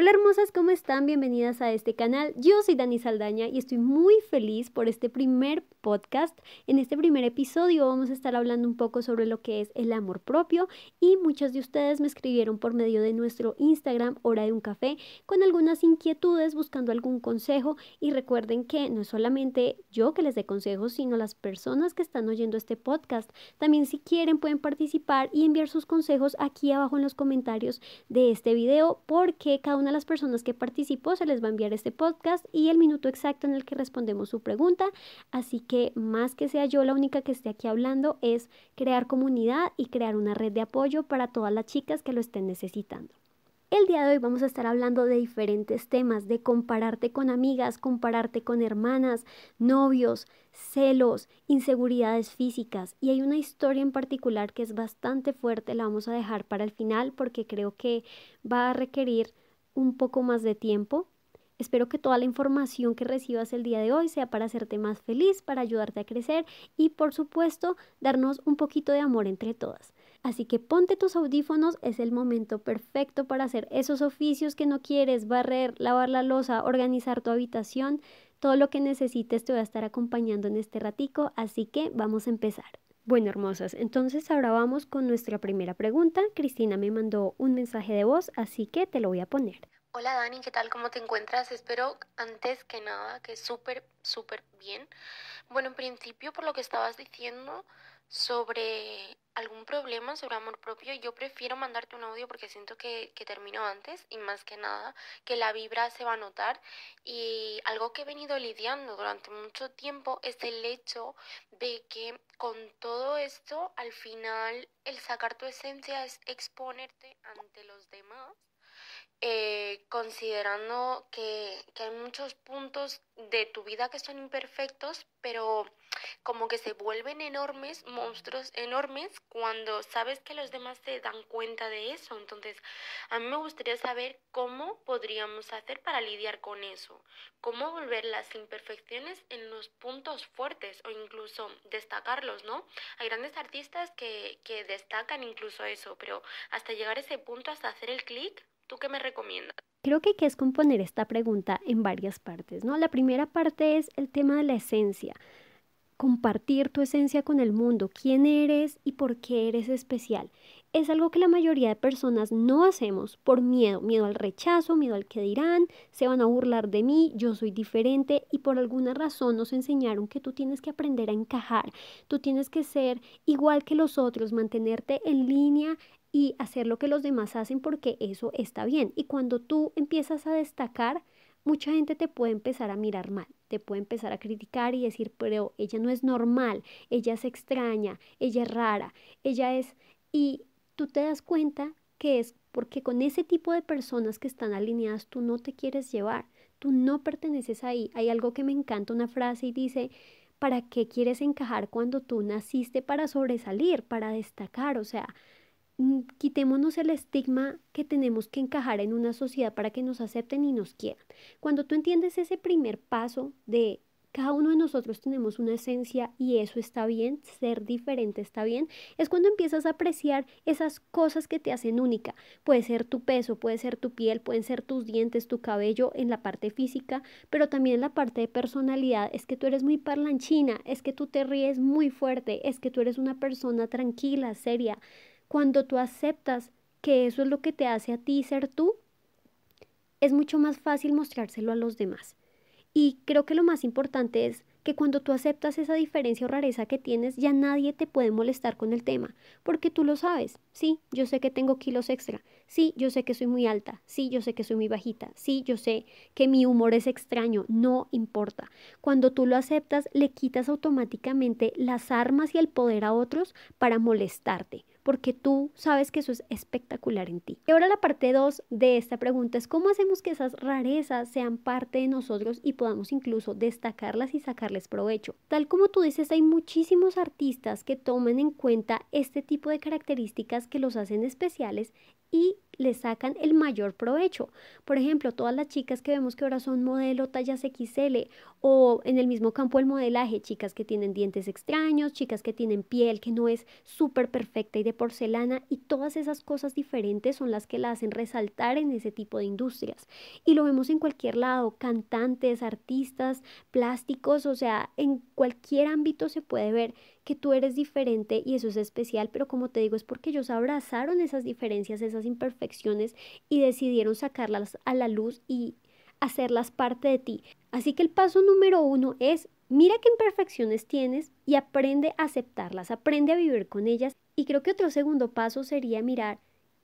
Hola hermosas, ¿cómo están? Bienvenidas a este canal. Yo soy Dani Saldaña y estoy muy feliz por este primer podcast. En este primer episodio vamos a estar hablando un poco sobre lo que es el amor propio y muchos de ustedes me escribieron por medio de nuestro Instagram Hora de un Café con algunas inquietudes buscando algún consejo y recuerden que no es solamente yo que les dé consejos, sino las personas que están oyendo este podcast. También si quieren pueden participar y enviar sus consejos aquí abajo en los comentarios de este video porque cada una de las personas que participó se les va a enviar este podcast y el minuto exacto en el que respondemos su pregunta. Así que más que sea yo la única que esté aquí hablando es crear comunidad y crear una red de apoyo para todas las chicas que lo estén necesitando. El día de hoy vamos a estar hablando de diferentes temas, de compararte con amigas, compararte con hermanas, novios, celos, inseguridades físicas. Y hay una historia en particular que es bastante fuerte, la vamos a dejar para el final porque creo que va a requerir un poco más de tiempo. Espero que toda la información que recibas el día de hoy sea para hacerte más feliz, para ayudarte a crecer y por supuesto darnos un poquito de amor entre todas. Así que ponte tus audífonos, es el momento perfecto para hacer esos oficios que no quieres, barrer, lavar la losa, organizar tu habitación, todo lo que necesites te voy a estar acompañando en este ratico, así que vamos a empezar. Bueno, hermosas, entonces ahora vamos con nuestra primera pregunta. Cristina me mandó un mensaje de voz, así que te lo voy a poner. Hola Dani, ¿qué tal? ¿Cómo te encuentras? Espero antes que nada que súper, súper bien. Bueno, en principio, por lo que estabas diciendo, sobre algún problema sobre amor propio, yo prefiero mandarte un audio porque siento que, que termino antes y más que nada que la vibra se va a notar y algo que he venido lidiando durante mucho tiempo es el hecho de que con todo esto al final el sacar tu esencia es exponerte ante los demás eh, considerando que, que, hay muchos puntos de tu vida que son imperfectos, pero como que se vuelven enormes, monstruos enormes, cuando sabes que los demás se dan cuenta de eso. Entonces, a mí me gustaría saber cómo podríamos hacer para lidiar con eso, cómo volver las imperfecciones en los puntos fuertes o incluso destacarlos, ¿no? Hay grandes artistas que, que destacan incluso eso, pero hasta llegar a ese punto, hasta hacer el clic, ¿Tú qué me recomiendas? Creo que hay que descomponer esta pregunta en varias partes, ¿no? La primera parte es el tema de la esencia. Compartir tu esencia con el mundo, quién eres y por qué eres especial. Es algo que la mayoría de personas no hacemos por miedo, miedo al rechazo, miedo al que dirán, se van a burlar de mí, yo soy diferente y por alguna razón nos enseñaron que tú tienes que aprender a encajar, tú tienes que ser igual que los otros, mantenerte en línea y hacer lo que los demás hacen porque eso está bien. Y cuando tú empiezas a destacar, mucha gente te puede empezar a mirar mal, te puede empezar a criticar y decir, pero ella no es normal, ella es extraña, ella es rara, ella es... Y tú te das cuenta que es porque con ese tipo de personas que están alineadas tú no te quieres llevar, tú no perteneces ahí. Hay algo que me encanta, una frase y dice, ¿para qué quieres encajar cuando tú naciste para sobresalir, para destacar? O sea, quitémonos el estigma que tenemos que encajar en una sociedad para que nos acepten y nos quieran. Cuando tú entiendes ese primer paso de cada uno de nosotros tenemos una esencia y eso está bien, ser diferente está bien, es cuando empiezas a apreciar esas cosas que te hacen única. Puede ser tu peso, puede ser tu piel, pueden ser tus dientes, tu cabello en la parte física, pero también en la parte de personalidad. Es que tú eres muy parlanchina, es que tú te ríes muy fuerte, es que tú eres una persona tranquila, seria. Cuando tú aceptas que eso es lo que te hace a ti ser tú, es mucho más fácil mostrárselo a los demás. Y creo que lo más importante es que cuando tú aceptas esa diferencia o rareza que tienes, ya nadie te puede molestar con el tema, porque tú lo sabes. Sí, yo sé que tengo kilos extra. Sí, yo sé que soy muy alta. Sí, yo sé que soy muy bajita. Sí, yo sé que mi humor es extraño. No importa. Cuando tú lo aceptas, le quitas automáticamente las armas y el poder a otros para molestarte porque tú sabes que eso es espectacular en ti. Y ahora la parte 2 de esta pregunta es cómo hacemos que esas rarezas sean parte de nosotros y podamos incluso destacarlas y sacarles provecho. Tal como tú dices, hay muchísimos artistas que toman en cuenta este tipo de características que los hacen especiales y le sacan el mayor provecho. Por ejemplo, todas las chicas que vemos que ahora son modelo tallas XL o en el mismo campo del modelaje, chicas que tienen dientes extraños, chicas que tienen piel que no es súper perfecta y de porcelana y todas esas cosas diferentes son las que la hacen resaltar en ese tipo de industrias. Y lo vemos en cualquier lado, cantantes, artistas, plásticos, o sea, en cualquier ámbito se puede ver que tú eres diferente y eso es especial, pero como te digo es porque ellos abrazaron esas diferencias, esas imperfecciones y decidieron sacarlas a la luz y hacerlas parte de ti. Así que el paso número uno es mira qué imperfecciones tienes y aprende a aceptarlas, aprende a vivir con ellas. Y creo que otro segundo paso sería mirar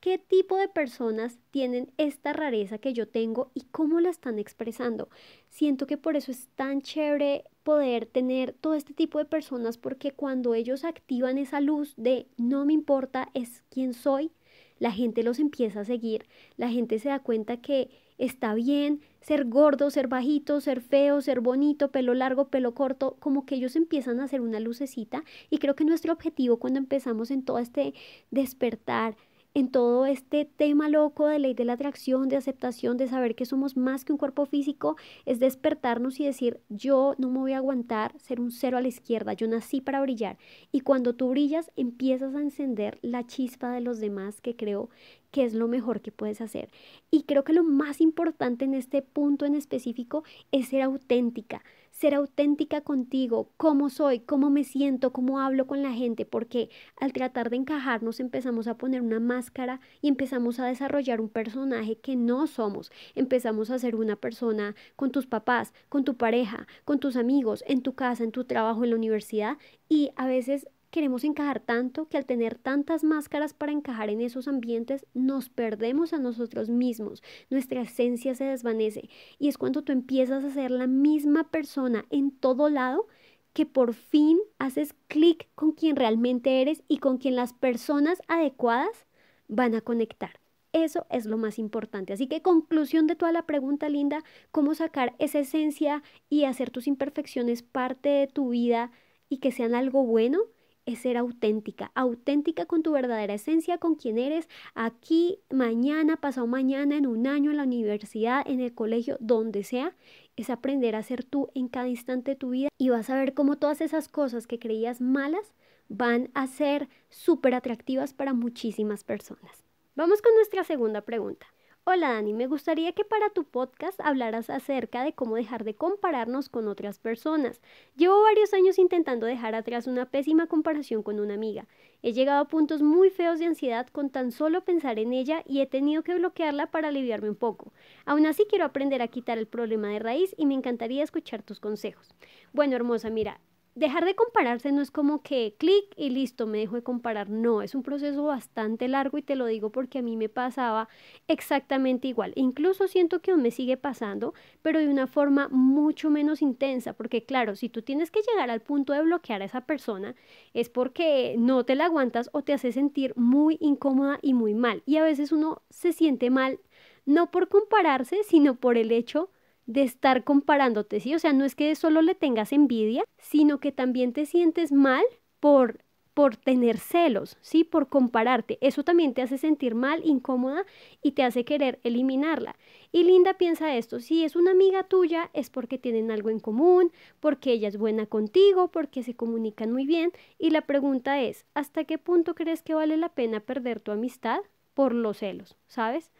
qué tipo de personas tienen esta rareza que yo tengo y cómo la están expresando. Siento que por eso es tan chévere poder tener todo este tipo de personas porque cuando ellos activan esa luz de no me importa, es quien soy, la gente los empieza a seguir, la gente se da cuenta que está bien ser gordo, ser bajito, ser feo, ser bonito, pelo largo, pelo corto, como que ellos empiezan a hacer una lucecita y creo que nuestro objetivo cuando empezamos en todo este despertar, en todo este tema loco de ley de la atracción, de aceptación, de saber que somos más que un cuerpo físico, es despertarnos y decir, yo no me voy a aguantar ser un cero a la izquierda, yo nací para brillar. Y cuando tú brillas, empiezas a encender la chispa de los demás, que creo que es lo mejor que puedes hacer. Y creo que lo más importante en este punto en específico es ser auténtica ser auténtica contigo, cómo soy, cómo me siento, cómo hablo con la gente, porque al tratar de encajarnos empezamos a poner una máscara y empezamos a desarrollar un personaje que no somos. Empezamos a ser una persona con tus papás, con tu pareja, con tus amigos, en tu casa, en tu trabajo, en la universidad y a veces queremos encajar tanto que al tener tantas máscaras para encajar en esos ambientes nos perdemos a nosotros mismos, nuestra esencia se desvanece y es cuando tú empiezas a ser la misma persona en todo lado que por fin haces clic con quien realmente eres y con quien las personas adecuadas van a conectar. Eso es lo más importante. Así que conclusión de toda la pregunta, Linda, cómo sacar esa esencia y hacer tus imperfecciones parte de tu vida y que sean algo bueno, es ser auténtica, auténtica con tu verdadera esencia, con quien eres aquí, mañana, pasado mañana, en un año, en la universidad, en el colegio, donde sea, es aprender a ser tú en cada instante de tu vida y vas a ver cómo todas esas cosas que creías malas van a ser súper atractivas para muchísimas personas. Vamos con nuestra segunda pregunta. Hola Dani, me gustaría que para tu podcast hablaras acerca de cómo dejar de compararnos con otras personas. Llevo varios años intentando dejar atrás una pésima comparación con una amiga. He llegado a puntos muy feos de ansiedad con tan solo pensar en ella y he tenido que bloquearla para aliviarme un poco. Aún así quiero aprender a quitar el problema de raíz y me encantaría escuchar tus consejos. Bueno, hermosa, mira, dejar de compararse no es como que clic y listo, me dejo de comparar. No, es un proceso bastante largo y te lo digo porque a mí me pasaba exactamente igual. Incluso siento que aún me sigue pasando, pero de una forma mucho menos intensa, porque claro, si tú tienes que llegar al punto de bloquear a esa persona, es porque no te la aguantas o te hace sentir muy incómoda y muy mal. Y a veces uno se siente mal no por compararse, sino por el hecho de estar comparándote, ¿sí? O sea, no es que solo le tengas envidia, sino que también te sientes mal por por tener celos, ¿sí? Por compararte. Eso también te hace sentir mal, incómoda y te hace querer eliminarla. Y Linda piensa esto, si es una amiga tuya es porque tienen algo en común, porque ella es buena contigo, porque se comunican muy bien. Y la pregunta es, ¿hasta qué punto crees que vale la pena perder tu amistad por los celos? ¿Sabes?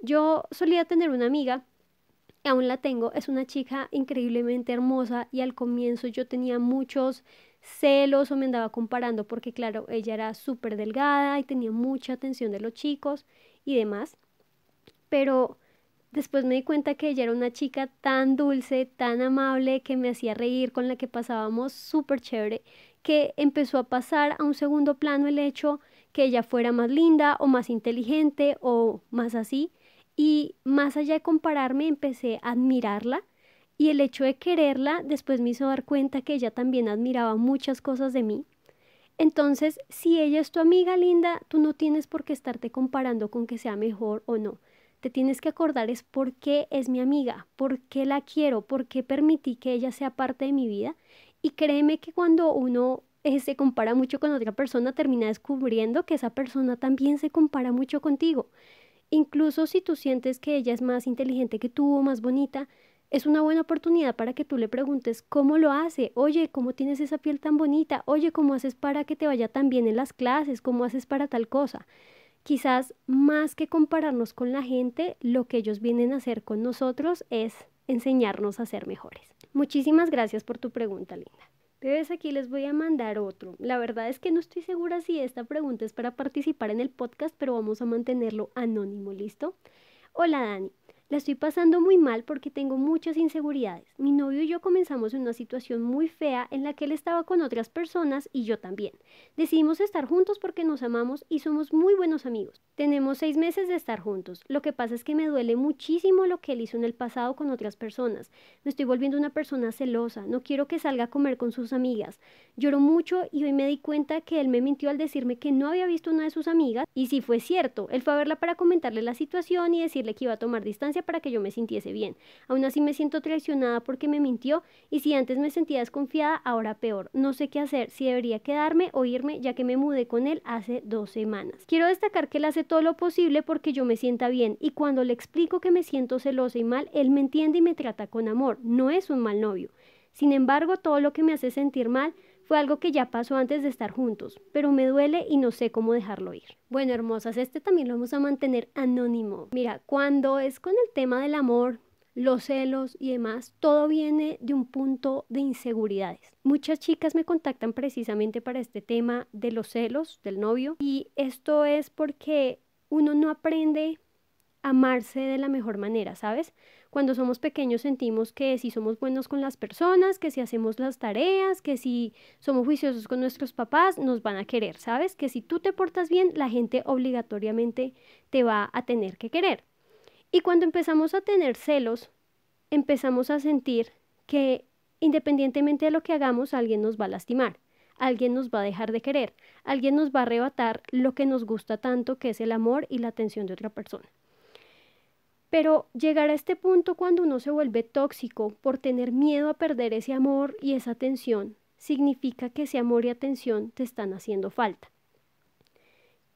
Yo solía tener una amiga aún la tengo, es una chica increíblemente hermosa y al comienzo yo tenía muchos celos o me andaba comparando porque claro, ella era súper delgada y tenía mucha atención de los chicos y demás, pero después me di cuenta que ella era una chica tan dulce, tan amable, que me hacía reír, con la que pasábamos súper chévere, que empezó a pasar a un segundo plano el hecho que ella fuera más linda o más inteligente o más así y más allá de compararme, empecé a admirarla y el hecho de quererla después me hizo dar cuenta que ella también admiraba muchas cosas de mí. Entonces, si ella es tu amiga linda, tú no tienes por qué estarte comparando con que sea mejor o no. Te tienes que acordar es por qué es mi amiga, por qué la quiero, por qué permití que ella sea parte de mi vida. Y créeme que cuando uno eh, se compara mucho con otra persona, termina descubriendo que esa persona también se compara mucho contigo. Incluso si tú sientes que ella es más inteligente que tú o más bonita, es una buena oportunidad para que tú le preguntes cómo lo hace, oye, ¿cómo tienes esa piel tan bonita? Oye, ¿cómo haces para que te vaya tan bien en las clases? ¿Cómo haces para tal cosa? Quizás más que compararnos con la gente, lo que ellos vienen a hacer con nosotros es enseñarnos a ser mejores. Muchísimas gracias por tu pregunta, linda. Bebés, aquí les voy a mandar otro. La verdad es que no estoy segura si esta pregunta es para participar en el podcast, pero vamos a mantenerlo anónimo, ¿listo? Hola Dani, la estoy pasando muy mal porque tengo muchas inseguridades. Mi novio y yo comenzamos en una situación muy fea en la que él estaba con otras personas y yo también. Decidimos estar juntos porque nos amamos y somos muy buenos amigos. Tenemos seis meses de estar juntos. Lo que pasa es que me duele muchísimo lo que él hizo en el pasado con otras personas. Me estoy volviendo una persona celosa. No quiero que salga a comer con sus amigas. Lloro mucho y hoy me di cuenta que él me mintió al decirme que no había visto una de sus amigas y si fue cierto. Él fue a verla para comentarle la situación y decirle que iba a tomar distancia para que yo me sintiese bien. Aún así me siento traicionada porque me mintió y si antes me sentía desconfiada, ahora peor. No sé qué hacer, si debería quedarme o irme ya que me mudé con él hace dos semanas. Quiero destacar que él hace todo lo posible porque yo me sienta bien y cuando le explico que me siento celosa y mal, él me entiende y me trata con amor. No es un mal novio. Sin embargo, todo lo que me hace sentir mal fue algo que ya pasó antes de estar juntos, pero me duele y no sé cómo dejarlo ir. Bueno, hermosas, este también lo vamos a mantener anónimo. Mira, cuando es con el tema del amor, los celos y demás, todo viene de un punto de inseguridades. Muchas chicas me contactan precisamente para este tema de los celos del novio y esto es porque uno no aprende a amarse de la mejor manera, ¿sabes? Cuando somos pequeños sentimos que si somos buenos con las personas, que si hacemos las tareas, que si somos juiciosos con nuestros papás, nos van a querer, ¿sabes? Que si tú te portas bien, la gente obligatoriamente te va a tener que querer. Y cuando empezamos a tener celos, empezamos a sentir que independientemente de lo que hagamos, alguien nos va a lastimar, alguien nos va a dejar de querer, alguien nos va a arrebatar lo que nos gusta tanto, que es el amor y la atención de otra persona. Pero llegar a este punto cuando uno se vuelve tóxico por tener miedo a perder ese amor y esa atención, significa que ese amor y atención te están haciendo falta.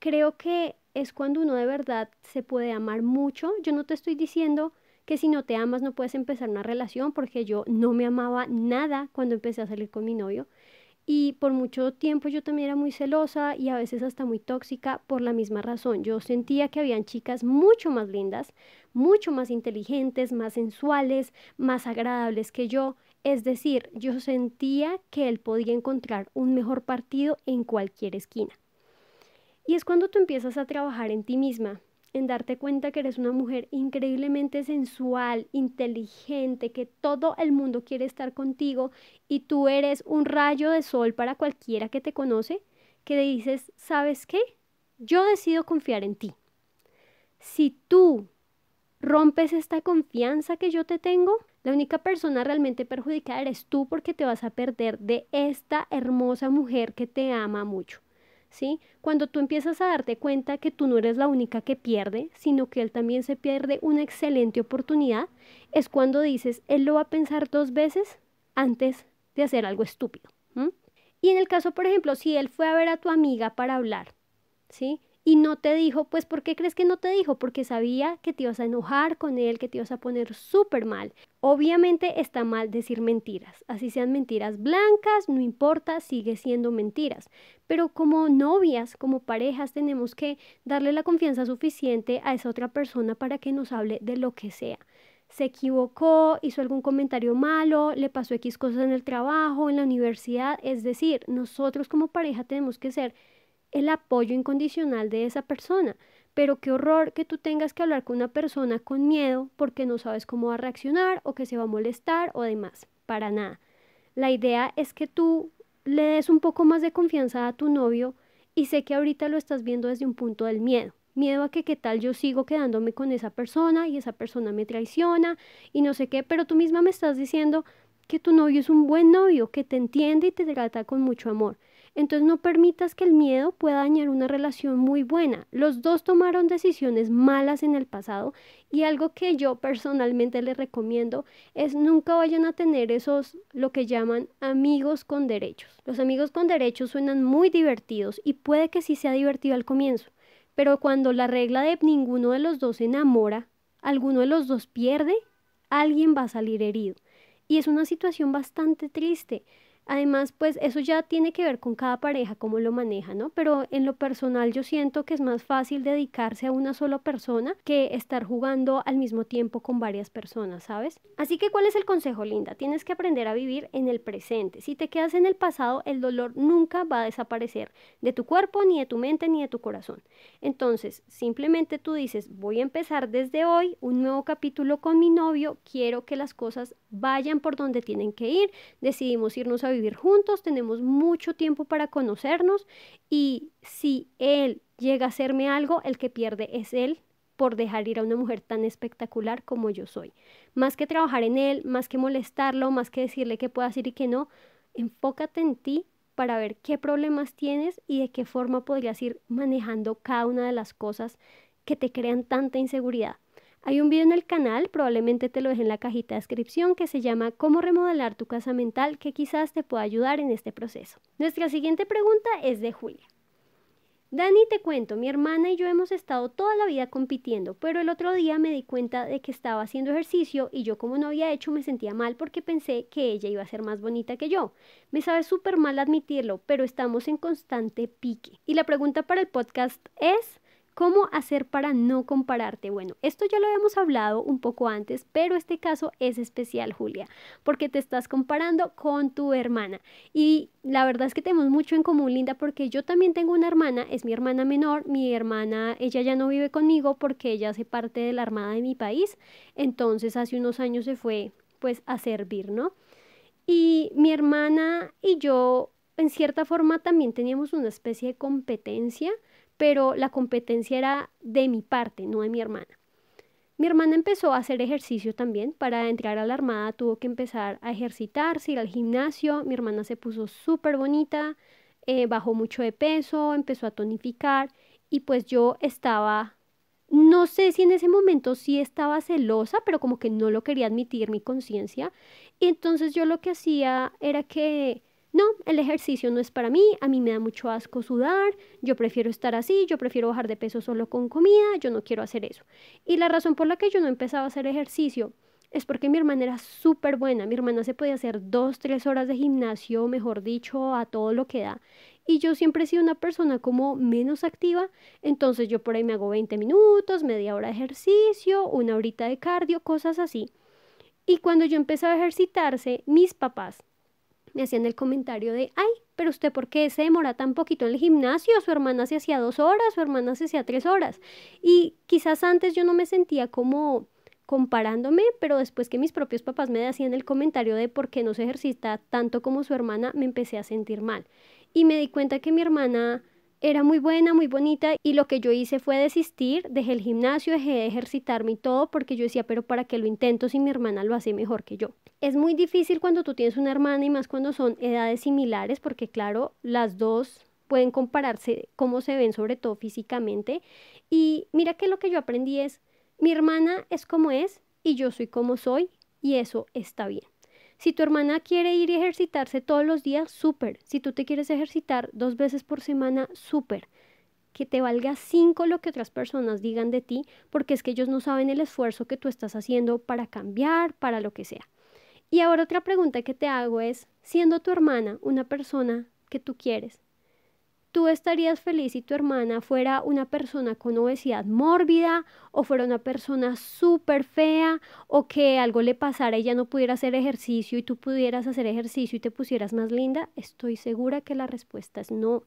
Creo que es cuando uno de verdad se puede amar mucho. Yo no te estoy diciendo que si no te amas no puedes empezar una relación porque yo no me amaba nada cuando empecé a salir con mi novio. Y por mucho tiempo yo también era muy celosa y a veces hasta muy tóxica por la misma razón. Yo sentía que habían chicas mucho más lindas, mucho más inteligentes, más sensuales, más agradables que yo. Es decir, yo sentía que él podía encontrar un mejor partido en cualquier esquina. Y es cuando tú empiezas a trabajar en ti misma, en darte cuenta que eres una mujer increíblemente sensual, inteligente, que todo el mundo quiere estar contigo y tú eres un rayo de sol para cualquiera que te conoce, que dices, ¿sabes qué? Yo decido confiar en ti. Si tú rompes esta confianza que yo te tengo, la única persona realmente perjudicada eres tú porque te vas a perder de esta hermosa mujer que te ama mucho. ¿Sí? Cuando tú empiezas a darte cuenta que tú no eres la única que pierde, sino que él también se pierde una excelente oportunidad, es cuando dices, él lo va a pensar dos veces antes de hacer algo estúpido. Y en el caso, por ejemplo, si él fue a ver a tu amiga para hablar, ¿sí? Y no te dijo, pues ¿por qué crees que no te dijo? Porque sabía que te ibas a enojar con él, que te ibas a poner súper mal. Obviamente está mal decir mentiras, así sean mentiras blancas, no importa, sigue siendo mentiras. Pero como novias, como parejas, tenemos que darle la confianza suficiente a esa otra persona para que nos hable de lo que sea se equivocó, hizo algún comentario malo, le pasó X cosas en el trabajo, en la universidad. Es decir, nosotros como pareja tenemos que ser el apoyo incondicional de esa persona. Pero qué horror que tú tengas que hablar con una persona con miedo porque no sabes cómo va a reaccionar o que se va a molestar o demás. Para nada. La idea es que tú le des un poco más de confianza a tu novio y sé que ahorita lo estás viendo desde un punto del miedo. Miedo a que qué tal yo sigo quedándome con esa persona y esa persona me traiciona y no sé qué, pero tú misma me estás diciendo que tu novio es un buen novio, que te entiende y te trata con mucho amor. Entonces no permitas que el miedo pueda dañar una relación muy buena. Los dos tomaron decisiones malas en el pasado y algo que yo personalmente les recomiendo es nunca vayan a tener esos lo que llaman amigos con derechos. Los amigos con derechos suenan muy divertidos y puede que sí sea divertido al comienzo, pero cuando la regla de ninguno de los dos se enamora, alguno de los dos pierde, alguien va a salir herido. Y es una situación bastante triste. Además, pues eso ya tiene que ver con cada pareja, cómo lo maneja, ¿no? Pero en lo personal yo siento que es más fácil dedicarse a una sola persona que estar jugando al mismo tiempo con varias personas, ¿sabes? Así que, ¿cuál es el consejo, Linda? Tienes que aprender a vivir en el presente. Si te quedas en el pasado, el dolor nunca va a desaparecer de tu cuerpo, ni de tu mente, ni de tu corazón. Entonces, simplemente tú dices, voy a empezar desde hoy un nuevo capítulo con mi novio, quiero que las cosas vayan por donde tienen que ir, decidimos irnos a vivir juntos, tenemos mucho tiempo para conocernos y si él llega a hacerme algo, el que pierde es él por dejar ir a una mujer tan espectacular como yo soy. Más que trabajar en él, más que molestarlo, más que decirle que puede hacer y que no, enfócate en ti para ver qué problemas tienes y de qué forma podrías ir manejando cada una de las cosas que te crean tanta inseguridad. Hay un video en el canal, probablemente te lo deje en la cajita de descripción, que se llama Cómo remodelar tu casa mental, que quizás te pueda ayudar en este proceso. Nuestra siguiente pregunta es de Julia. Dani, te cuento, mi hermana y yo hemos estado toda la vida compitiendo, pero el otro día me di cuenta de que estaba haciendo ejercicio y yo como no había hecho me sentía mal porque pensé que ella iba a ser más bonita que yo. Me sabe súper mal admitirlo, pero estamos en constante pique. Y la pregunta para el podcast es, ¿Cómo hacer para no compararte? Bueno, esto ya lo habíamos hablado un poco antes, pero este caso es especial, Julia, porque te estás comparando con tu hermana. Y la verdad es que tenemos mucho en común, Linda, porque yo también tengo una hermana, es mi hermana menor, mi hermana, ella ya no vive conmigo porque ella hace parte de la Armada de mi país, entonces hace unos años se fue pues a servir, ¿no? Y mi hermana y yo, en cierta forma, también teníamos una especie de competencia pero la competencia era de mi parte, no de mi hermana. Mi hermana empezó a hacer ejercicio también. Para entrar a la armada tuvo que empezar a ejercitarse, ir al gimnasio. Mi hermana se puso súper bonita, eh, bajó mucho de peso, empezó a tonificar y pues yo estaba, no sé si en ese momento sí estaba celosa, pero como que no lo quería admitir mi conciencia. Y entonces yo lo que hacía era que no, el ejercicio no es para mí, a mí me da mucho asco sudar, yo prefiero estar así, yo prefiero bajar de peso solo con comida, yo no quiero hacer eso. Y la razón por la que yo no empezaba a hacer ejercicio es porque mi hermana era súper buena, mi hermana se podía hacer dos, tres horas de gimnasio, mejor dicho, a todo lo que da. Y yo siempre he sido una persona como menos activa, entonces yo por ahí me hago 20 minutos, media hora de ejercicio, una horita de cardio, cosas así. Y cuando yo empezaba a ejercitarse, mis papás me hacían el comentario de, ay, pero usted por qué se demora tan poquito en el gimnasio, su hermana se hacía dos horas, su hermana se hacía tres horas. Y quizás antes yo no me sentía como comparándome, pero después que mis propios papás me hacían el comentario de por qué no se ejercita tanto como su hermana, me empecé a sentir mal. Y me di cuenta que mi hermana era muy buena, muy bonita y lo que yo hice fue desistir, dejé el gimnasio, dejé de ejercitarme y todo porque yo decía, pero ¿para qué lo intento si mi hermana lo hace mejor que yo? Es muy difícil cuando tú tienes una hermana y más cuando son edades similares porque claro, las dos pueden compararse cómo se ven sobre todo físicamente y mira que lo que yo aprendí es, mi hermana es como es y yo soy como soy y eso está bien. Si tu hermana quiere ir y ejercitarse todos los días, súper. Si tú te quieres ejercitar dos veces por semana, súper. Que te valga cinco lo que otras personas digan de ti, porque es que ellos no saben el esfuerzo que tú estás haciendo para cambiar, para lo que sea. Y ahora otra pregunta que te hago es, siendo tu hermana una persona que tú quieres, ¿Tú estarías feliz si tu hermana fuera una persona con obesidad mórbida o fuera una persona súper fea o que algo le pasara y ella no pudiera hacer ejercicio y tú pudieras hacer ejercicio y te pusieras más linda? Estoy segura que la respuesta es no.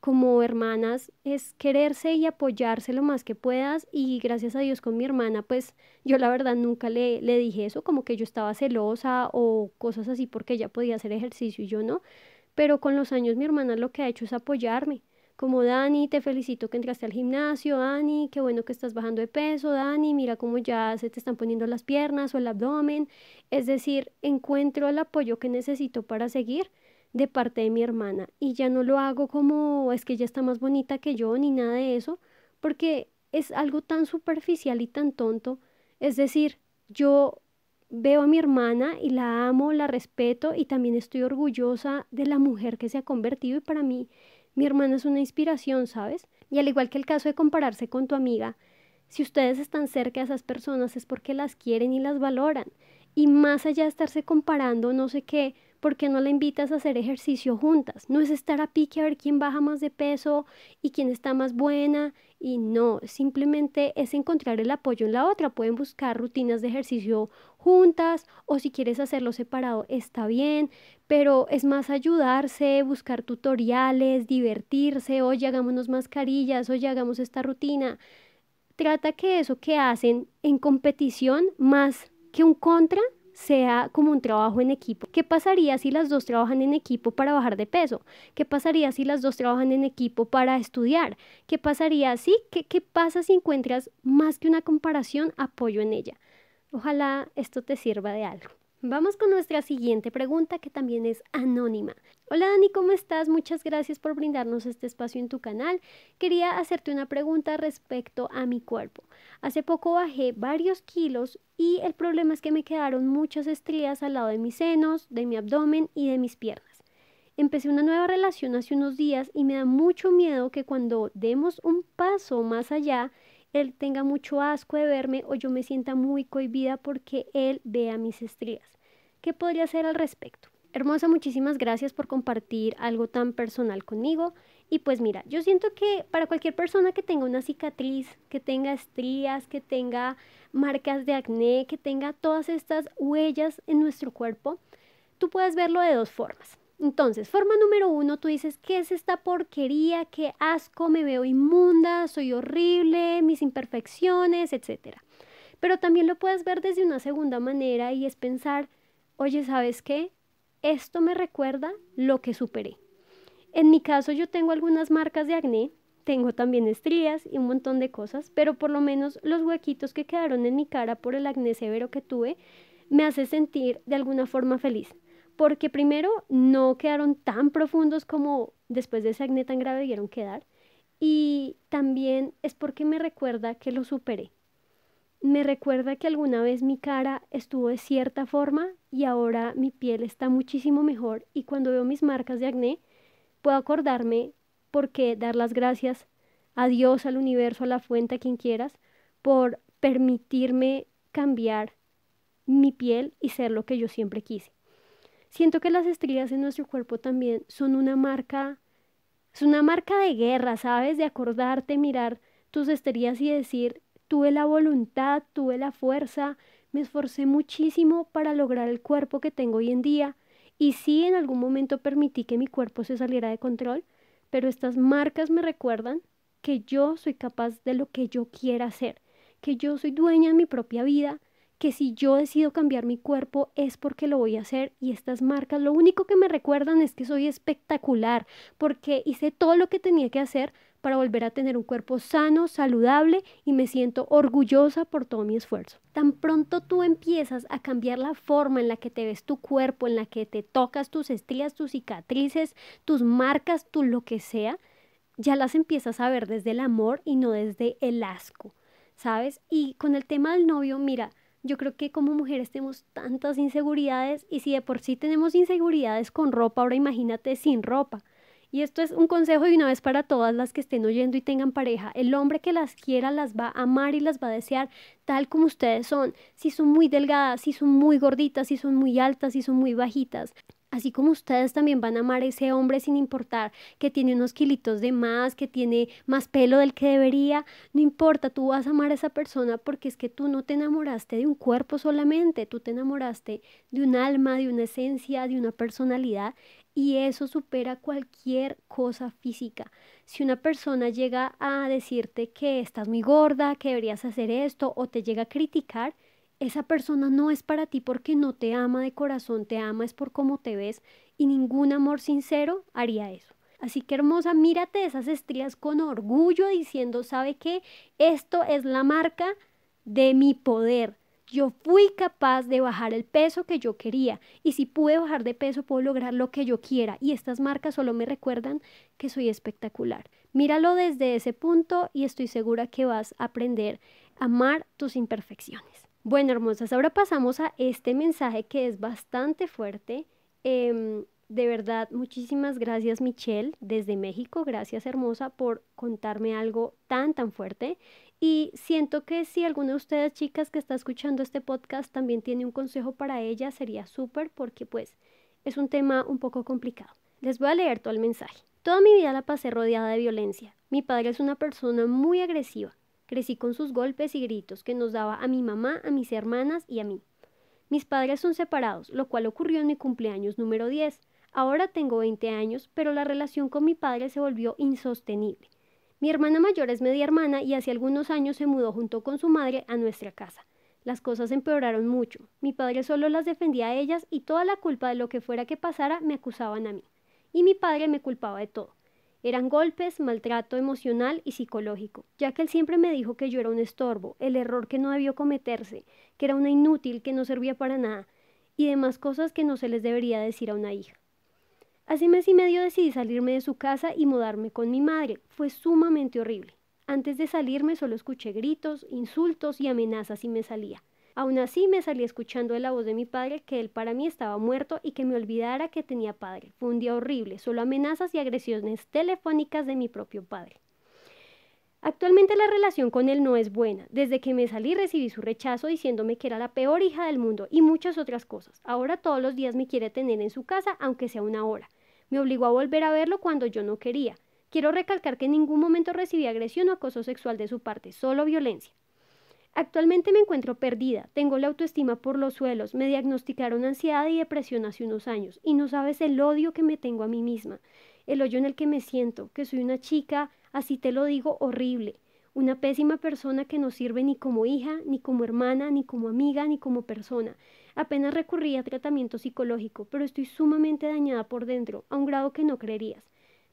Como hermanas es quererse y apoyarse lo más que puedas y gracias a Dios con mi hermana pues yo la verdad nunca le, le dije eso como que yo estaba celosa o cosas así porque ella podía hacer ejercicio y yo no pero con los años mi hermana lo que ha hecho es apoyarme. Como Dani, te felicito que entraste al gimnasio, Dani, qué bueno que estás bajando de peso, Dani, mira cómo ya se te están poniendo las piernas o el abdomen. Es decir, encuentro el apoyo que necesito para seguir de parte de mi hermana y ya no lo hago como es que ella está más bonita que yo ni nada de eso, porque es algo tan superficial y tan tonto. Es decir, yo veo a mi hermana y la amo, la respeto y también estoy orgullosa de la mujer que se ha convertido y para mí mi hermana es una inspiración, ¿sabes? Y al igual que el caso de compararse con tu amiga, si ustedes están cerca de esas personas es porque las quieren y las valoran. Y más allá de estarse comparando no sé qué, ¿por qué no la invitas a hacer ejercicio juntas? No es estar a pique a ver quién baja más de peso y quién está más buena. Y no, simplemente es encontrar el apoyo en la otra. Pueden buscar rutinas de ejercicio juntas o si quieres hacerlo separado está bien, pero es más ayudarse, buscar tutoriales, divertirse, oye, hagámonos mascarillas, oye, hagamos esta rutina. Trata que eso que hacen en competición más que un contra sea como un trabajo en equipo. ¿Qué pasaría si las dos trabajan en equipo para bajar de peso? ¿Qué pasaría si las dos trabajan en equipo para estudiar? ¿Qué pasaría si? ¿Qué, qué pasa si encuentras más que una comparación, apoyo en ella? Ojalá esto te sirva de algo. Vamos con nuestra siguiente pregunta que también es anónima. Hola Dani, ¿cómo estás? Muchas gracias por brindarnos este espacio en tu canal. Quería hacerte una pregunta respecto a mi cuerpo. Hace poco bajé varios kilos y el problema es que me quedaron muchas estrías al lado de mis senos, de mi abdomen y de mis piernas. Empecé una nueva relación hace unos días y me da mucho miedo que cuando demos un paso más allá, él tenga mucho asco de verme o yo me sienta muy cohibida porque él vea mis estrías. ¿Qué podría hacer al respecto? Hermosa, muchísimas gracias por compartir algo tan personal conmigo. Y pues mira, yo siento que para cualquier persona que tenga una cicatriz, que tenga estrías, que tenga marcas de acné, que tenga todas estas huellas en nuestro cuerpo, tú puedes verlo de dos formas. Entonces, forma número uno, tú dices, ¿qué es esta porquería? ¿Qué asco? Me veo inmunda, soy horrible, mis imperfecciones, etc. Pero también lo puedes ver desde una segunda manera y es pensar, oye, ¿sabes qué? Esto me recuerda lo que superé. En mi caso yo tengo algunas marcas de acné, tengo también estrías y un montón de cosas, pero por lo menos los huequitos que quedaron en mi cara por el acné severo que tuve me hace sentir de alguna forma feliz. Porque primero no quedaron tan profundos como después de ese acné tan grave debieron quedar. Y también es porque me recuerda que lo superé me recuerda que alguna vez mi cara estuvo de cierta forma y ahora mi piel está muchísimo mejor y cuando veo mis marcas de acné puedo acordarme por qué dar las gracias a Dios, al universo, a la fuente, a quien quieras, por permitirme cambiar mi piel y ser lo que yo siempre quise. Siento que las estrías en nuestro cuerpo también son una marca, es una marca de guerra, ¿sabes? De acordarte, mirar tus estrías y decir, tuve la voluntad, tuve la fuerza, me esforcé muchísimo para lograr el cuerpo que tengo hoy en día y sí en algún momento permití que mi cuerpo se saliera de control, pero estas marcas me recuerdan que yo soy capaz de lo que yo quiera hacer, que yo soy dueña de mi propia vida, que si yo decido cambiar mi cuerpo es porque lo voy a hacer y estas marcas lo único que me recuerdan es que soy espectacular, porque hice todo lo que tenía que hacer para volver a tener un cuerpo sano, saludable y me siento orgullosa por todo mi esfuerzo. Tan pronto tú empiezas a cambiar la forma en la que te ves tu cuerpo, en la que te tocas tus estrías, tus cicatrices, tus marcas, tu lo que sea, ya las empiezas a ver desde el amor y no desde el asco, ¿sabes? Y con el tema del novio, mira, yo creo que como mujeres tenemos tantas inseguridades y si de por sí tenemos inseguridades con ropa, ahora imagínate sin ropa. Y esto es un consejo de una vez para todas las que estén oyendo y tengan pareja. El hombre que las quiera las va a amar y las va a desear tal como ustedes son. Si son muy delgadas, si son muy gorditas, si son muy altas, si son muy bajitas. Así como ustedes también van a amar a ese hombre sin importar que tiene unos kilitos de más, que tiene más pelo del que debería, no importa, tú vas a amar a esa persona porque es que tú no te enamoraste de un cuerpo solamente, tú te enamoraste de un alma, de una esencia, de una personalidad y eso supera cualquier cosa física. Si una persona llega a decirte que estás muy gorda, que deberías hacer esto o te llega a criticar, esa persona no es para ti porque no te ama de corazón, te ama es por cómo te ves y ningún amor sincero haría eso. Así que hermosa, mírate esas estrías con orgullo diciendo, ¿sabe qué? Esto es la marca de mi poder, yo fui capaz de bajar el peso que yo quería y si pude bajar de peso puedo lograr lo que yo quiera y estas marcas solo me recuerdan que soy espectacular. Míralo desde ese punto y estoy segura que vas a aprender a amar tus imperfecciones. Bueno, hermosas, ahora pasamos a este mensaje que es bastante fuerte. Em, De verdad, muchísimas gracias Michelle desde México, gracias hermosa por contarme algo tan tan fuerte y siento que si alguna de ustedes chicas que está escuchando este podcast también tiene un consejo para ella sería súper porque pues es un tema un poco complicado. Les voy a leer todo el mensaje. Toda mi vida la pasé rodeada de violencia. Mi padre es una persona muy agresiva. Crecí con sus golpes y gritos que nos daba a mi mamá, a mis hermanas y a mí. Mis padres son separados, lo cual ocurrió en mi cumpleaños número 10. Ahora tengo 20 años, pero la relación con mi padre se volvió insostenible. Mi hermana mayor es media hermana y hace algunos años se mudó junto con su madre a nuestra casa. Las cosas empeoraron mucho. Mi padre solo las defendía a ellas y toda la culpa de lo que fuera que pasara me acusaban a mí. Y mi padre me culpaba de todo. Eran golpes, maltrato emocional y psicológico, ya que él siempre me dijo que yo era un estorbo, el error que no debió cometerse, que era una inútil, que no servía para nada, y demás cosas que no se les debería decir a una hija. Hace mes y medio decidí salirme de su casa y mudarme con mi madre. Fue sumamente horrible. Antes de salirme solo escuché gritos, insultos y amenazas y me salía. Aún así me salí escuchando de la voz de mi padre que él para mí estaba muerto y que me olvidara que tenía padre. Fue un día horrible, solo amenazas y agresiones telefónicas de mi propio padre. Actualmente la relación con él no es buena. Desde que me salí recibí su rechazo diciéndome que era la peor hija del mundo y muchas otras cosas. Ahora todos los días me quiere tener en su casa, aunque sea una hora. Me obligó a volver a verlo cuando yo no quería. Quiero recalcar que en ningún momento recibí agresión o acoso sexual de su parte, solo violencia. Actualmente me encuentro perdida, tengo la autoestima por los suelos, me diagnosticaron ansiedad y depresión hace unos años, y no sabes el odio que me tengo a mí misma, el hoyo en el que me siento, que soy una chica, así te lo digo, horrible, una pésima persona que no sirve ni como hija, ni como hermana, ni como amiga, ni como persona. Apenas recurrí a tratamiento psicológico, pero estoy sumamente dañada por dentro, a un grado que no creerías.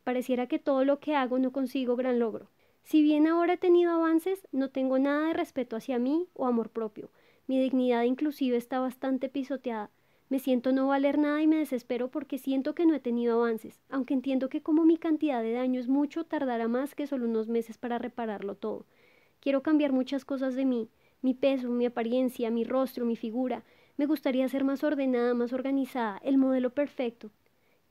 Pareciera que todo lo que hago no consigo gran logro. Si bien ahora he tenido avances, no tengo nada de respeto hacia mí o amor propio. Mi dignidad inclusive está bastante pisoteada. Me siento no valer nada y me desespero porque siento que no he tenido avances, aunque entiendo que como mi cantidad de daño es mucho, tardará más que solo unos meses para repararlo todo. Quiero cambiar muchas cosas de mí, mi peso, mi apariencia, mi rostro, mi figura. Me gustaría ser más ordenada, más organizada, el modelo perfecto.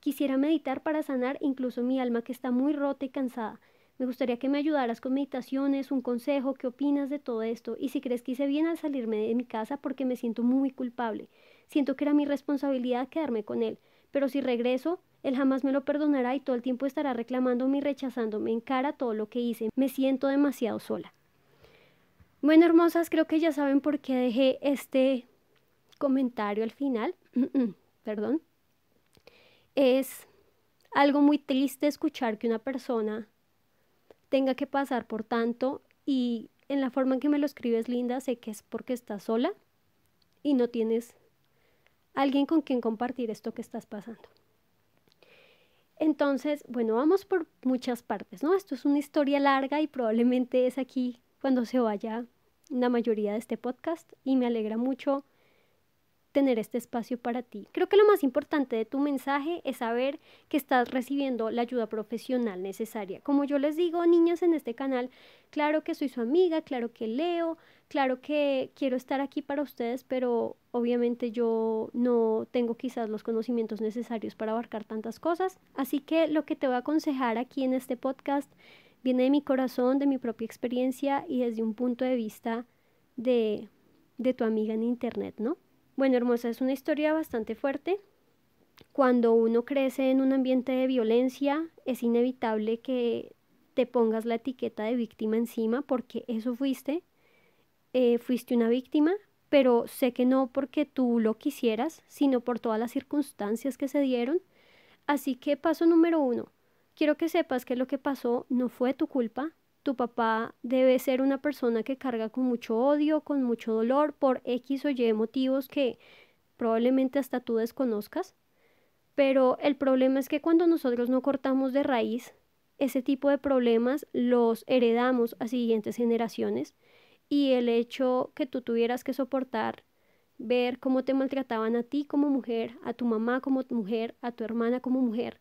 Quisiera meditar para sanar incluso mi alma que está muy rota y cansada. Me gustaría que me ayudaras con meditaciones, un consejo, qué opinas de todo esto y si crees que hice bien al salirme de mi casa porque me siento muy culpable. Siento que era mi responsabilidad quedarme con él, pero si regreso, él jamás me lo perdonará y todo el tiempo estará reclamándome y rechazándome en cara todo lo que hice. Me siento demasiado sola. Bueno, hermosas, creo que ya saben por qué dejé este comentario al final. Perdón. Es algo muy triste escuchar que una persona tenga que pasar por tanto y en la forma en que me lo escribes, Linda, sé que es porque estás sola y no tienes alguien con quien compartir esto que estás pasando. Entonces, bueno, vamos por muchas partes, ¿no? Esto es una historia larga y probablemente es aquí cuando se vaya la mayoría de este podcast y me alegra mucho tener este espacio para ti. Creo que lo más importante de tu mensaje es saber que estás recibiendo la ayuda profesional necesaria. Como yo les digo, niñas en este canal, claro que soy su amiga, claro que leo, claro que quiero estar aquí para ustedes, pero obviamente yo no tengo quizás los conocimientos necesarios para abarcar tantas cosas. Así que lo que te voy a aconsejar aquí en este podcast viene de mi corazón, de mi propia experiencia y desde un punto de vista de, de tu amiga en internet, ¿no? Bueno, hermosa, es una historia bastante fuerte. Cuando uno crece en un ambiente de violencia, es inevitable que te pongas la etiqueta de víctima encima porque eso fuiste. Eh, fuiste una víctima, pero sé que no porque tú lo quisieras, sino por todas las circunstancias que se dieron. Así que paso número uno, quiero que sepas que lo que pasó no fue tu culpa, tu papá debe ser una persona que carga con mucho odio, con mucho dolor por X o Y motivos que probablemente hasta tú desconozcas. Pero el problema es que cuando nosotros no cortamos de raíz, ese tipo de problemas los heredamos a siguientes generaciones y el hecho que tú tuvieras que soportar ver cómo te maltrataban a ti como mujer, a tu mamá como mujer, a tu hermana como mujer,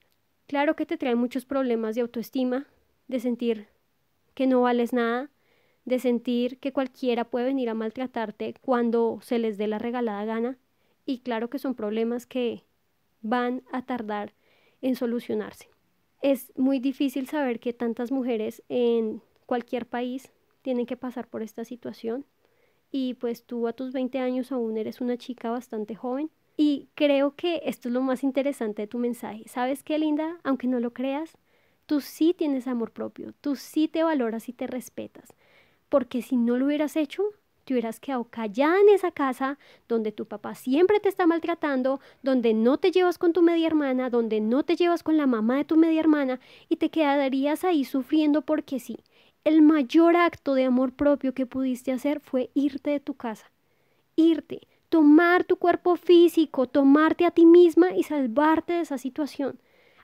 claro que te trae muchos problemas de autoestima, de sentir que no vales nada, de sentir que cualquiera puede venir a maltratarte cuando se les dé la regalada gana. Y claro que son problemas que van a tardar en solucionarse. Es muy difícil saber que tantas mujeres en cualquier país tienen que pasar por esta situación y pues tú a tus 20 años aún eres una chica bastante joven y creo que esto es lo más interesante de tu mensaje. ¿Sabes qué, Linda? Aunque no lo creas, tú sí tienes amor propio, tú sí te valoras y te respetas, porque si no lo hubieras hecho, te hubieras quedado callada en esa casa donde tu papá siempre te está maltratando, donde no te llevas con tu media hermana, donde no te llevas con la mamá de tu media hermana y te quedarías ahí sufriendo porque sí. El mayor acto de amor propio que pudiste hacer fue irte de tu casa. Irte, tomar tu cuerpo físico, tomarte a ti misma y salvarte de esa situación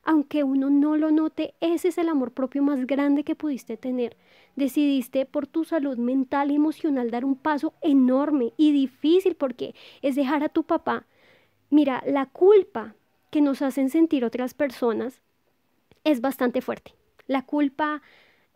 aunque uno no lo note, ese es el amor propio más grande que pudiste tener. Decidiste por tu salud mental y emocional dar un paso enorme y difícil porque es dejar a tu papá. Mira, la culpa que nos hacen sentir otras personas es bastante fuerte. La culpa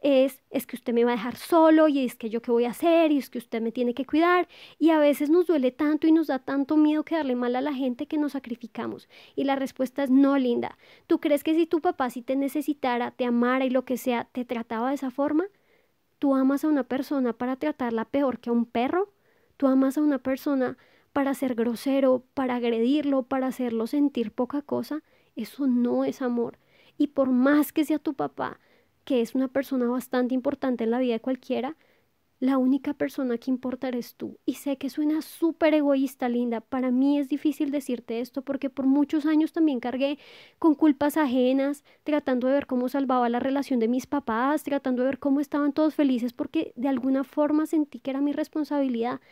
es, es que usted me va a dejar solo y es que yo qué voy a hacer y es que usted me tiene que cuidar y a veces nos duele tanto y nos da tanto miedo que darle mal a la gente que nos sacrificamos y la respuesta es no, linda. ¿Tú crees que si tu papá si te necesitara, te amara y lo que sea, te trataba de esa forma? ¿Tú amas a una persona para tratarla peor que a un perro? ¿Tú amas a una persona para ser grosero, para agredirlo, para hacerlo sentir poca cosa? Eso no es amor. Y por más que sea tu papá, que es una persona bastante importante en la vida de cualquiera, la única persona que importa eres tú. Y sé que suena súper egoísta, linda. Para mí es difícil decirte esto porque por muchos años también cargué con culpas ajenas, tratando de ver cómo salvaba la relación de mis papás, tratando de ver cómo estaban todos felices porque de alguna forma sentí que era mi responsabilidad.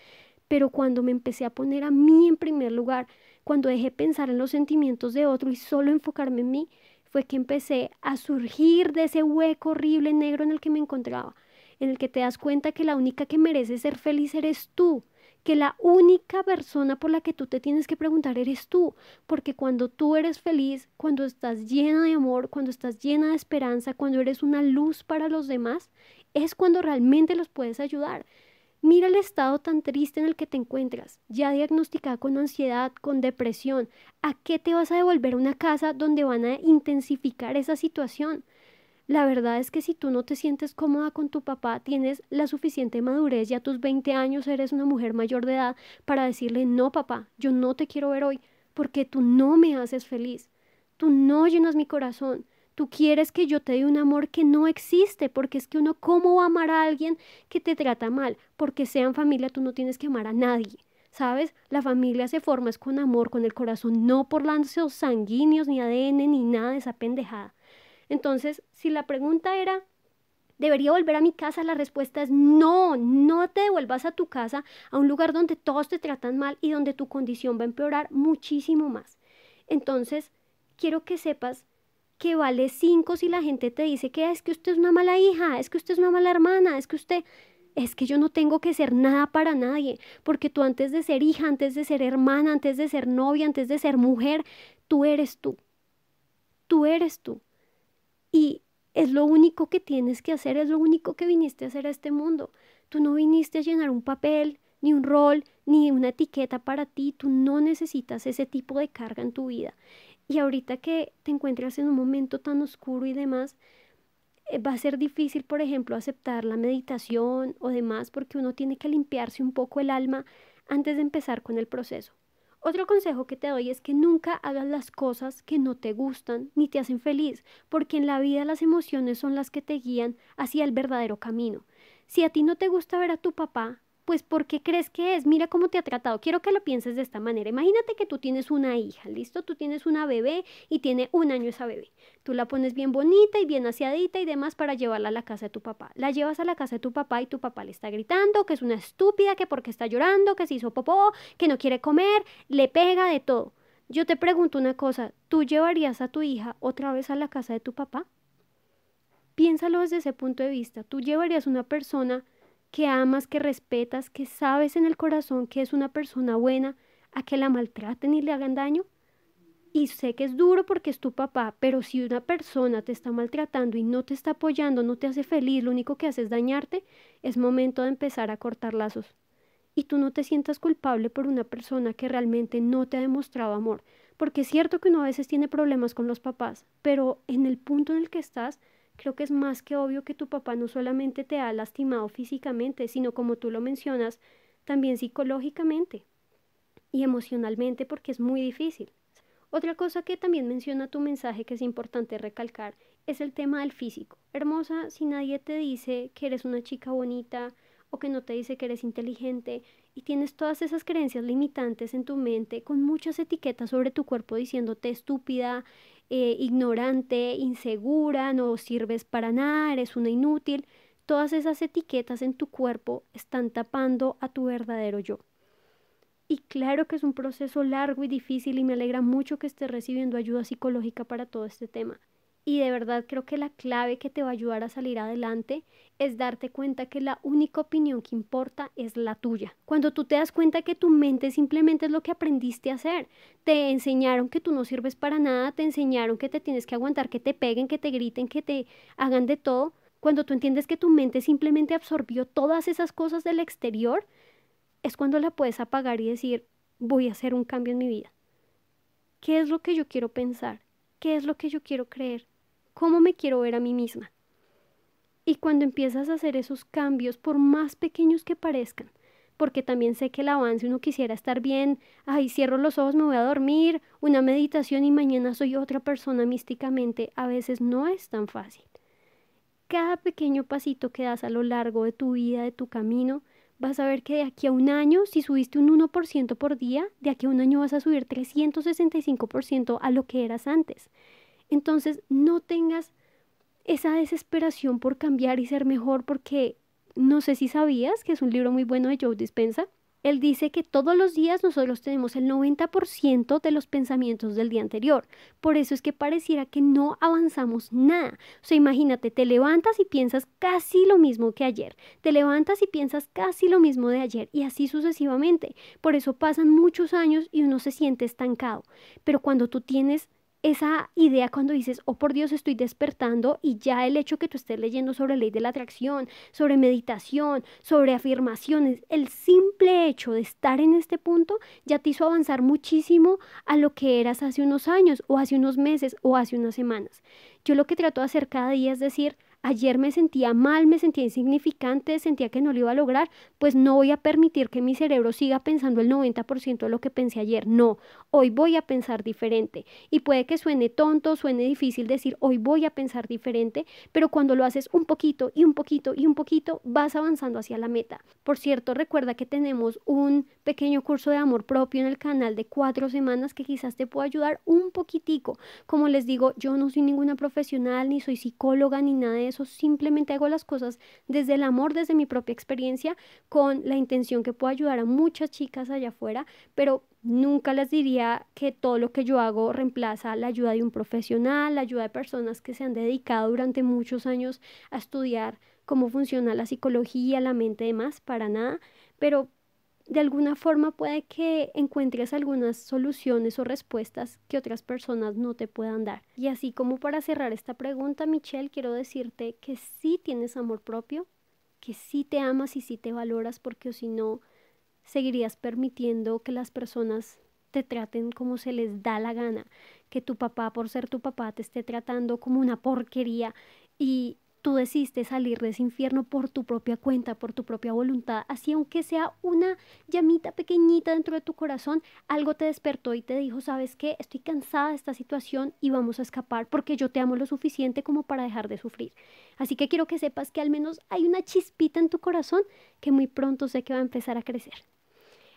Pero cuando me empecé a poner a mí en primer lugar, cuando dejé pensar en los sentimientos de otro y solo enfocarme en mí, fue que empecé a surgir de ese hueco horrible negro en el que me encontraba, en el que te das cuenta que la única que merece ser feliz eres tú, que la única persona por la que tú te tienes que preguntar eres tú, porque cuando tú eres feliz, cuando estás llena de amor, cuando estás llena de esperanza, cuando eres una luz para los demás, es cuando realmente los puedes ayudar. Mira el estado tan triste en el que te encuentras, ya diagnosticada con ansiedad, con depresión. ¿A qué te vas a devolver una casa donde van a intensificar esa situación? La verdad es que si tú no te sientes cómoda con tu papá, tienes la suficiente madurez, ya a tus 20 años eres una mujer mayor de edad para decirle, no papá, yo no te quiero ver hoy, porque tú no me haces feliz, tú no llenas mi corazón, Tú quieres que yo te dé un amor que no existe, porque es que uno, ¿cómo va a amar a alguien que te trata mal? Porque sean familia, tú no tienes que amar a nadie. ¿Sabes? La familia se forma es con amor, con el corazón, no por lazos sanguíneos, ni ADN, ni nada de esa pendejada. Entonces, si la pregunta era, ¿debería volver a mi casa? La respuesta es no, no te devuelvas a tu casa, a un lugar donde todos te tratan mal y donde tu condición va a empeorar muchísimo más. Entonces, quiero que sepas que vale cinco si la gente te dice que es que usted es una mala hija, es que usted es una mala hermana, es que usted es que yo no tengo que ser nada para nadie, porque tú antes de ser hija, antes de ser hermana, antes de ser novia, antes de ser mujer, tú eres tú. Tú eres tú. Y es lo único que tienes que hacer, es lo único que viniste a hacer a este mundo. Tú no viniste a llenar un papel, ni un rol, ni una etiqueta para ti. Tú no necesitas ese tipo de carga en tu vida. Y ahorita que te encuentras en un momento tan oscuro y demás, eh, va a ser difícil, por ejemplo, aceptar la meditación o demás, porque uno tiene que limpiarse un poco el alma antes de empezar con el proceso. Otro consejo que te doy es que nunca hagas las cosas que no te gustan ni te hacen feliz, porque en la vida las emociones son las que te guían hacia el verdadero camino. Si a ti no te gusta ver a tu papá, pues ¿por qué crees que es? Mira cómo te ha tratado. Quiero que lo pienses de esta manera. Imagínate que tú tienes una hija, ¿listo? Tú tienes una bebé y tiene un año esa bebé. Tú la pones bien bonita y bien aseadita y demás para llevarla a la casa de tu papá. La llevas a la casa de tu papá y tu papá le está gritando que es una estúpida, que porque está llorando, que se hizo popó, que no quiere comer, le pega de todo. Yo te pregunto una cosa, ¿tú llevarías a tu hija otra vez a la casa de tu papá? Piénsalo desde ese punto de vista. ¿Tú llevarías una persona que amas, que respetas, que sabes en el corazón que es una persona buena, a que la maltraten y le hagan daño? Y sé que es duro porque es tu papá, pero si una persona te está maltratando y no te está apoyando, no te hace feliz, lo único que hace es dañarte, es momento de empezar a cortar lazos. Y tú no te sientas culpable por una persona que realmente no te ha demostrado amor, porque es cierto que uno a veces tiene problemas con los papás, pero en el punto en el que estás, creo que es más que obvio que tu papá no solamente te ha lastimado físicamente, sino como tú lo mencionas, también psicológicamente y emocionalmente porque es muy difícil. Otra cosa que también menciona tu mensaje que es importante recalcar es el tema del físico. Hermosa, si nadie te dice que eres una chica bonita o que no te dice que eres inteligente y tienes todas esas creencias limitantes en tu mente con muchas etiquetas sobre tu cuerpo diciéndote estúpida, eh, ignorante, insegura, no sirves para nada, eres una inútil, todas esas etiquetas en tu cuerpo están tapando a tu verdadero yo. Y claro que es un proceso largo y difícil y me alegra mucho que estés recibiendo ayuda psicológica para todo este tema. Y de verdad creo que la clave que te va a ayudar a salir adelante es darte cuenta que la única opinión que importa es la tuya. Cuando tú te das cuenta que tu mente simplemente es lo que aprendiste a hacer, te enseñaron que tú no sirves para nada, te enseñaron que te tienes que aguantar, que te peguen, que te griten, que te hagan de todo. Cuando tú entiendes que tu mente simplemente absorbió todas esas cosas del exterior, es cuando la puedes apagar y decir, voy a hacer un cambio en mi vida. ¿Qué es lo que yo quiero pensar? ¿Qué es lo que yo quiero creer? ¿Cómo me quiero ver a mí misma? Y cuando empiezas a hacer esos cambios, por más pequeños que parezcan, porque también sé que el avance uno quisiera estar bien, ay, cierro los ojos, me voy a dormir, una meditación y mañana soy otra persona místicamente, a veces no es tan fácil. Cada pequeño pasito que das a lo largo de tu vida, de tu camino, vas a ver que de aquí a un año, si subiste un 1% por día, de aquí a un año vas a subir 365% a lo que eras antes. Entonces, no tengas esa desesperación por cambiar y ser mejor porque no sé si sabías que es un libro muy bueno de Joe Dispensa. Él dice que todos los días nosotros tenemos el 90% de los pensamientos del día anterior. Por eso es que pareciera que no avanzamos nada. O sea, imagínate, te levantas y piensas casi lo mismo que ayer. Te levantas y piensas casi lo mismo de ayer y así sucesivamente. Por eso pasan muchos años y uno se siente estancado. Pero cuando tú tienes esa idea cuando dices, oh por Dios, estoy despertando y ya el hecho que tú estés leyendo sobre ley de la atracción, sobre meditación, sobre afirmaciones, el simple hecho de estar en este punto ya te hizo avanzar muchísimo a lo que eras hace unos años o hace unos meses o hace unas semanas. Yo lo que trato de hacer cada día es decir, ayer me sentía mal, me sentía insignificante, sentía que no lo iba a lograr, pues no voy a permitir que mi cerebro siga pensando el 90% de lo que pensé ayer. No, hoy voy a pensar diferente. Y puede que suene tonto, suene difícil decir hoy voy a pensar diferente, pero cuando lo haces un poquito y un poquito y un poquito, vas avanzando hacia la meta. Por cierto, recuerda que tenemos un pequeño curso de amor propio en el canal de cuatro semanas que quizás te pueda ayudar un poquitico. Como les digo, yo no soy ninguna profesional, ni soy psicóloga, ni nada de eso simplemente hago las cosas desde el amor, desde mi propia experiencia, con la intención que pueda ayudar a muchas chicas allá afuera, pero nunca les diría que todo lo que yo hago reemplaza la ayuda de un profesional, la ayuda de personas que se han dedicado durante muchos años a estudiar cómo funciona la psicología, la mente y demás, para nada, pero de alguna forma puede que encuentres algunas soluciones o respuestas que otras personas no te puedan dar. Y así como para cerrar esta pregunta, Michelle, quiero decirte que sí tienes amor propio, que sí te amas y sí te valoras, porque si no, seguirías permitiendo que las personas te traten como se les da la gana, que tu papá, por ser tu papá, te esté tratando como una porquería y tú decidiste salir de ese infierno por tu propia cuenta, por tu propia voluntad, así aunque sea una llamita pequeñita dentro de tu corazón, algo te despertó y te dijo, sabes qué, estoy cansada de esta situación y vamos a escapar porque yo te amo lo suficiente como para dejar de sufrir. Así que quiero que sepas que al menos hay una chispita en tu corazón que muy pronto sé que va a empezar a crecer.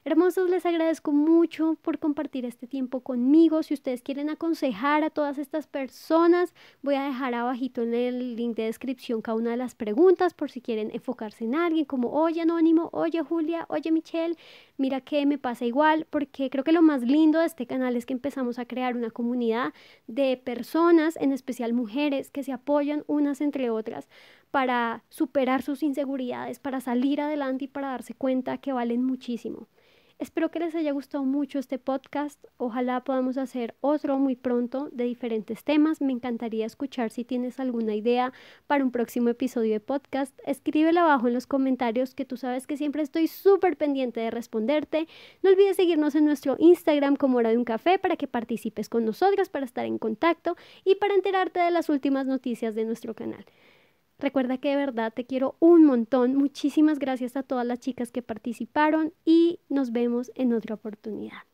Hermosos, les agradezco mucho por compartir este tiempo conmigo. Si ustedes quieren aconsejar a todas estas personas, voy a dejar abajito en el link de descripción cada una de las preguntas por si quieren enfocarse en alguien como, oye Anónimo, oye Julia, oye Michelle, mira que me pasa igual, porque creo que lo más lindo de este canal es que empezamos a crear una comunidad de personas, en especial mujeres, que se apoyan unas entre otras para superar sus inseguridades, para salir adelante y para darse cuenta que valen muchísimo. Espero que les haya gustado mucho este podcast. Ojalá podamos hacer otro muy pronto de diferentes temas. Me encantaría escuchar si tienes alguna idea para un próximo episodio de podcast. Escríbelo abajo en los comentarios que tú sabes que siempre estoy súper pendiente de responderte. No olvides seguirnos en nuestro Instagram como hora de un café para que participes con nosotras, para estar en contacto y para enterarte de las últimas noticias de nuestro canal. Recuerda que de verdad te quiero un montón. Muchísimas gracias a todas las chicas que participaron y nos vemos en otra oportunidad.